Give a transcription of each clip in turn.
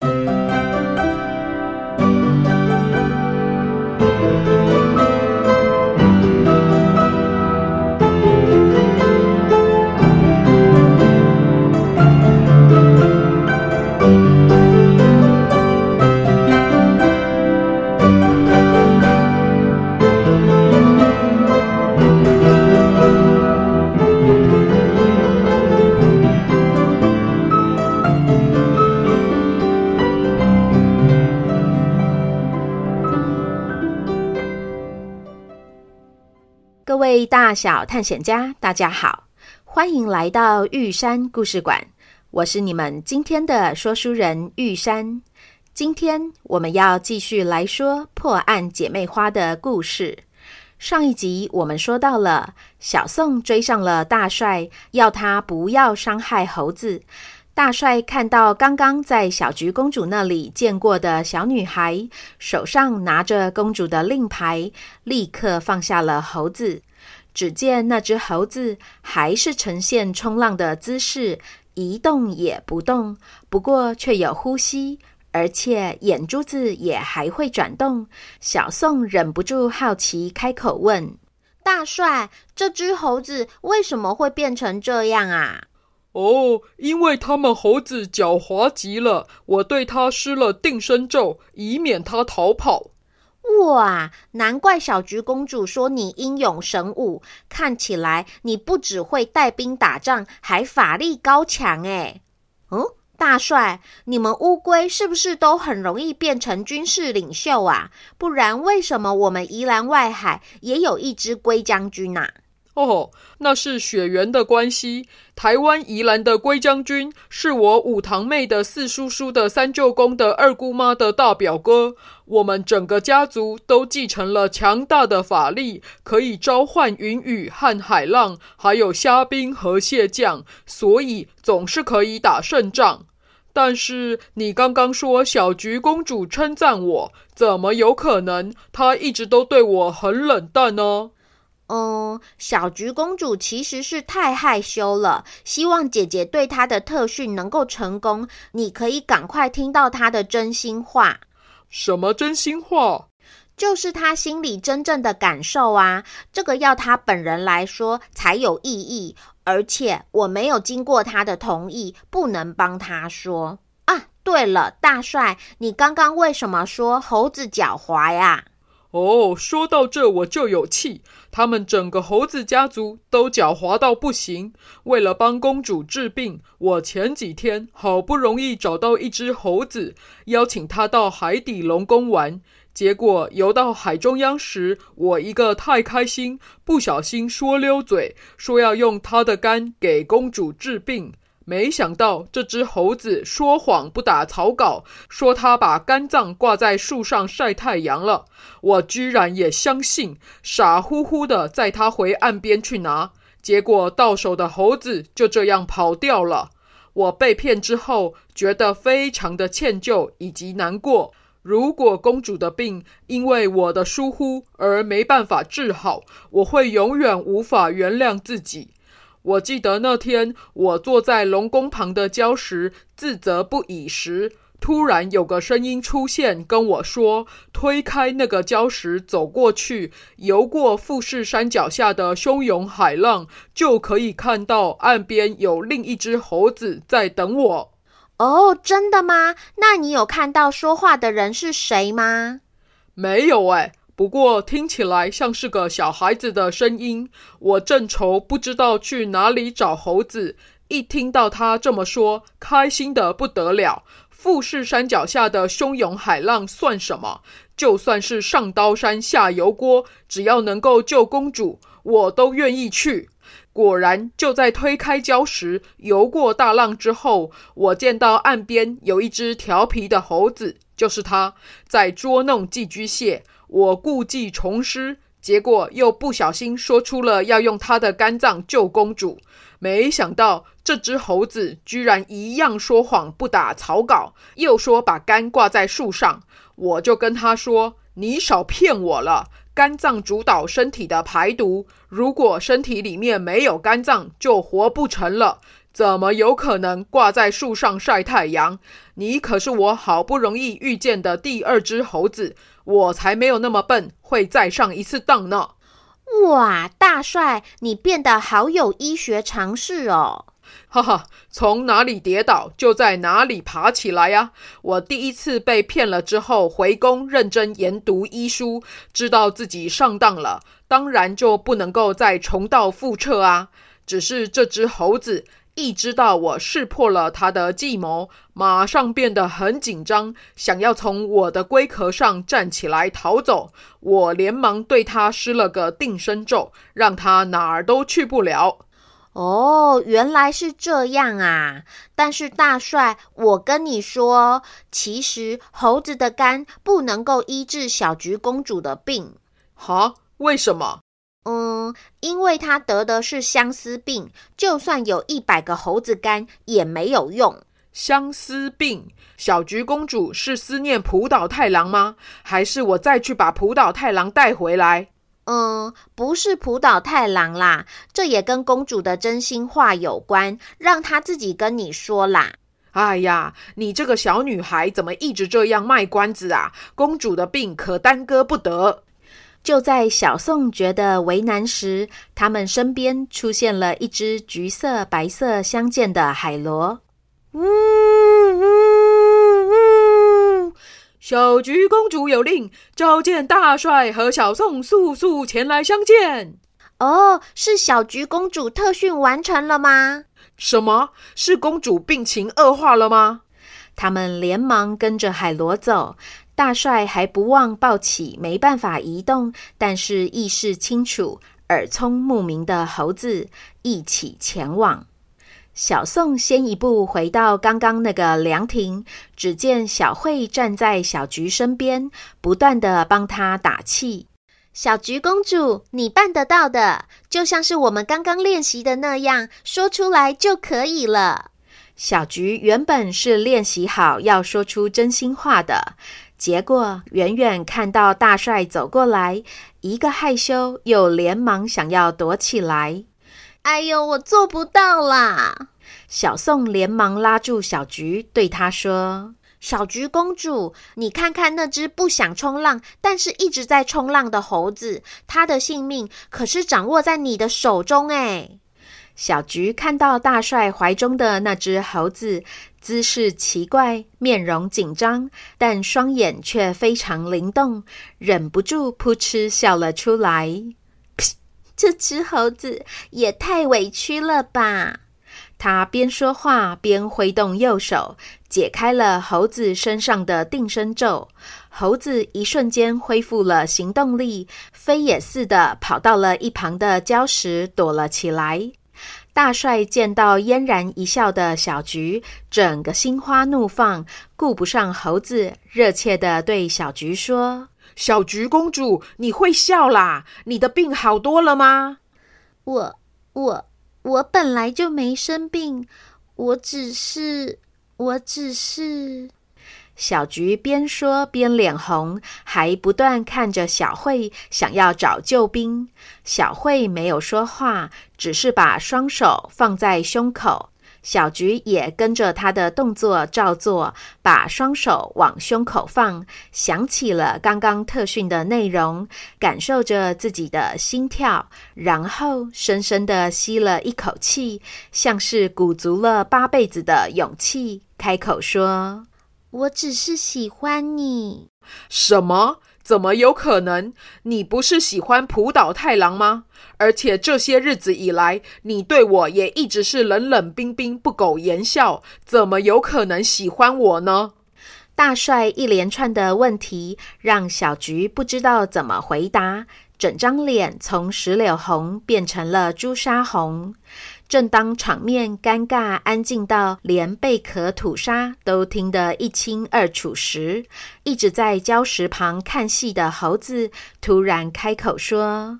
各大小探险家，大家好，欢迎来到玉山故事馆。我是你们今天的说书人玉山。今天我们要继续来说破案姐妹花的故事。上一集我们说到了小宋追上了大帅，要他不要伤害猴子。大帅看到刚刚在小菊公主那里见过的小女孩，手上拿着公主的令牌，立刻放下了猴子。只见那只猴子还是呈现冲浪的姿势，一动也不动，不过却有呼吸，而且眼珠子也还会转动。小宋忍不住好奇，开口问：“大帅，这只猴子为什么会变成这样啊？”哦，因为他们猴子狡猾极了，我对他施了定身咒，以免他逃跑。哇，难怪小菊公主说你英勇神武，看起来你不只会带兵打仗，还法力高强哎。嗯，大帅，你们乌龟是不是都很容易变成军事领袖啊？不然为什么我们宜兰外海也有一只龟将军呐？哦，那是血缘的关系。台湾宜兰的龟将军是我五堂妹的四叔叔的三舅公的二姑妈的大表哥。我们整个家族都继承了强大的法力，可以召唤云雨和海浪，还有虾兵和蟹将，所以总是可以打胜仗。但是你刚刚说小菊公主称赞我，怎么有可能？她一直都对我很冷淡呢？嗯，小菊公主其实是太害羞了，希望姐姐对她的特训能够成功。你可以赶快听到她的真心话。什么真心话？就是她心里真正的感受啊！这个要她本人来说才有意义，而且我没有经过她的同意，不能帮她说啊。对了，大帅，你刚刚为什么说猴子狡猾呀？哦，说到这我就有气。他们整个猴子家族都狡猾到不行。为了帮公主治病，我前几天好不容易找到一只猴子，邀请他到海底龙宫玩。结果游到海中央时，我一个太开心，不小心说溜嘴，说要用他的肝给公主治病。没想到这只猴子说谎不打草稿，说他把肝脏挂在树上晒太阳了。我居然也相信，傻乎乎的载他回岸边去拿。结果到手的猴子就这样跑掉了。我被骗之后，觉得非常的歉疚以及难过。如果公主的病因为我的疏忽而没办法治好，我会永远无法原谅自己。我记得那天，我坐在龙宫旁的礁石，自责不已时，突然有个声音出现，跟我说：“推开那个礁石，走过去，游过富士山脚下的汹涌海浪，就可以看到岸边有另一只猴子在等我。”哦，真的吗？那你有看到说话的人是谁吗？没有哎。不过听起来像是个小孩子的声音。我正愁不知道去哪里找猴子，一听到他这么说，开心得不得了。富士山脚下的汹涌海浪算什么？就算是上刀山下油锅，只要能够救公主，我都愿意去。果然，就在推开礁石、游过大浪之后，我见到岸边有一只调皮的猴子，就是它，在捉弄寄居蟹。我故技重施，结果又不小心说出了要用他的肝脏救公主。没想到这只猴子居然一样说谎不打草稿，又说把肝挂在树上。我就跟他说：“你少骗我了。”肝脏主导身体的排毒，如果身体里面没有肝脏，就活不成了。怎么有可能挂在树上晒太阳？你可是我好不容易遇见的第二只猴子，我才没有那么笨，会再上一次当呢。哇，大帅，你变得好有医学常识哦！哈哈，从哪里跌倒就在哪里爬起来呀！我第一次被骗了之后，回宫认真研读医书，知道自己上当了，当然就不能够再重蹈覆辙啊！只是这只猴子一知道我识破了他的计谋，马上变得很紧张，想要从我的龟壳上站起来逃走。我连忙对他施了个定身咒，让他哪儿都去不了。哦，原来是这样啊！但是大帅，我跟你说，其实猴子的肝不能够医治小菊公主的病。哈？为什么？嗯，因为她得的是相思病，就算有一百个猴子肝也没有用。相思病？小菊公主是思念浦岛太郎吗？还是我再去把浦岛太郎带回来？嗯，不是浦岛太郎啦，这也跟公主的真心话有关，让她自己跟你说啦。哎呀，你这个小女孩怎么一直这样卖关子啊？公主的病可耽搁不得。就在小宋觉得为难时，他们身边出现了一只橘色、白色相间的海螺。呜呜呜小菊公主有令，召见大帅和小宋，速速前来相见。哦，是小菊公主特训完成了吗？什么？是公主病情恶化了吗？他们连忙跟着海螺走，大帅还不忘抱起没办法移动，但是意识清楚、耳聪目明的猴子，一起前往。小宋先一步回到刚刚那个凉亭，只见小慧站在小菊身边，不断地帮她打气。小菊公主，你办得到的，就像是我们刚刚练习的那样，说出来就可以了。小菊原本是练习好要说出真心话的，结果远远看到大帅走过来，一个害羞，又连忙想要躲起来。哎呦，我做不到啦！小宋连忙拉住小菊，对她说：“小菊公主，你看看那只不想冲浪，但是一直在冲浪的猴子，它的性命可是掌握在你的手中哎。”小菊看到大帅怀中的那只猴子，姿势奇怪，面容紧张，但双眼却非常灵动，忍不住扑哧笑了出来。这只猴子也太委屈了吧！他边说话边挥动右手，解开了猴子身上的定身咒。猴子一瞬间恢复了行动力，飞也似的跑到了一旁的礁石躲了起来。大帅见到嫣然一笑的小菊，整个心花怒放，顾不上猴子，热切的对小菊说。小菊公主，你会笑啦？你的病好多了吗？我、我、我本来就没生病，我只是，我只是……小菊边说边脸红，还不断看着小慧，想要找救兵。小慧没有说话，只是把双手放在胸口。小菊也跟着他的动作照做，把双手往胸口放，想起了刚刚特训的内容，感受着自己的心跳，然后深深地吸了一口气，像是鼓足了八辈子的勇气，开口说：“我只是喜欢你。”什么？怎么有可能？你不是喜欢浦岛太郎吗？而且这些日子以来，你对我也一直是冷冷冰冰、不苟言笑，怎么有可能喜欢我呢？大帅一连串的问题让小菊不知道怎么回答，整张脸从石榴红变成了朱砂红。正当场面尴尬安静到连贝壳吐沙都听得一清二楚时，一直在礁石旁看戏的猴子突然开口说：“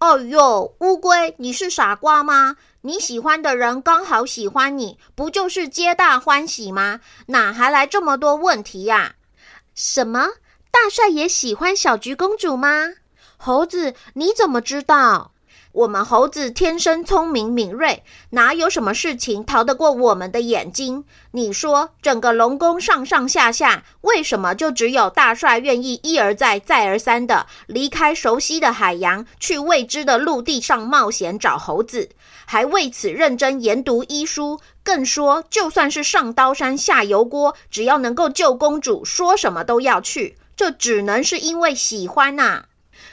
哦哟，乌龟，你是傻瓜吗？你喜欢的人刚好喜欢你，不就是皆大欢喜吗？哪还来这么多问题呀？”“什么？大帅也喜欢小菊公主吗？”“猴子，你怎么知道？”我们猴子天生聪明敏锐，哪有什么事情逃得过我们的眼睛？你说，整个龙宫上上下下，为什么就只有大帅愿意一而再、再而三地离开熟悉的海洋，去未知的陆地上冒险找猴子，还为此认真研读医书？更说，就算是上刀山下油锅，只要能够救公主，说什么都要去。这只能是因为喜欢呐、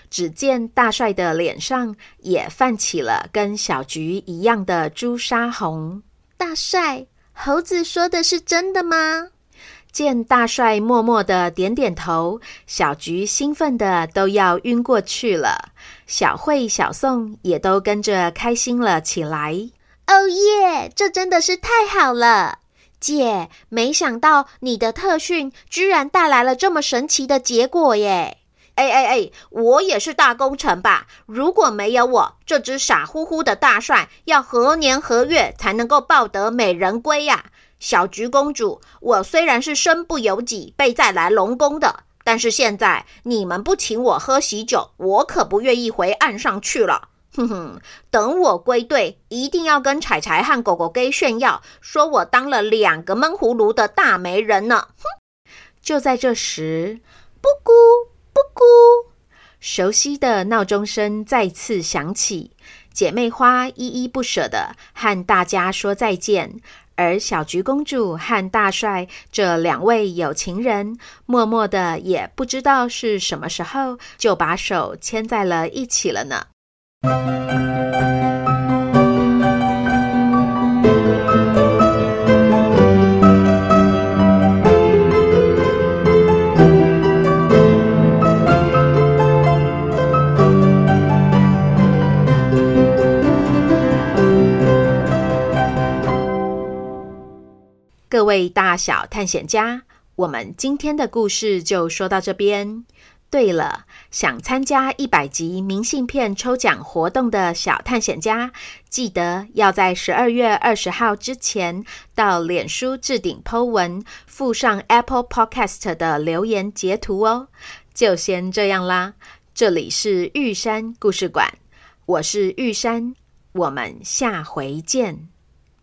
只见大帅的脸上也泛起了跟小菊一样的朱砂红。大帅，猴子说的是真的吗？见大帅默默的点点头，小菊兴奋的都要晕过去了。小慧、小宋也都跟着开心了起来。哦耶，这真的是太好了！姐，没想到你的特训居然带来了这么神奇的结果耶！哎哎哎，我也是大功臣吧？如果没有我，这只傻乎乎的大帅要何年何月才能够抱得美人归呀？小菊公主，我虽然是身不由己被载来龙宫的，但是现在你们不请我喝喜酒，我可不愿意回岸上去了。哼哼，等我归队，一定要跟彩彩和狗狗给炫耀，说我当了两个闷葫芦的大媒人呢。哼！就在这时，布谷。咕，熟悉的闹钟声再次响起，姐妹花依依不舍的和大家说再见，而小菊公主和大帅这两位有情人，默默的也不知道是什么时候就把手牵在了一起了呢。位大小探险家，我们今天的故事就说到这边。对了，想参加一百集明信片抽奖活动的小探险家，记得要在十二月二十号之前到脸书置顶 po 文，附上 Apple Podcast 的留言截图哦。就先这样啦，这里是玉山故事馆，我是玉山，我们下回见。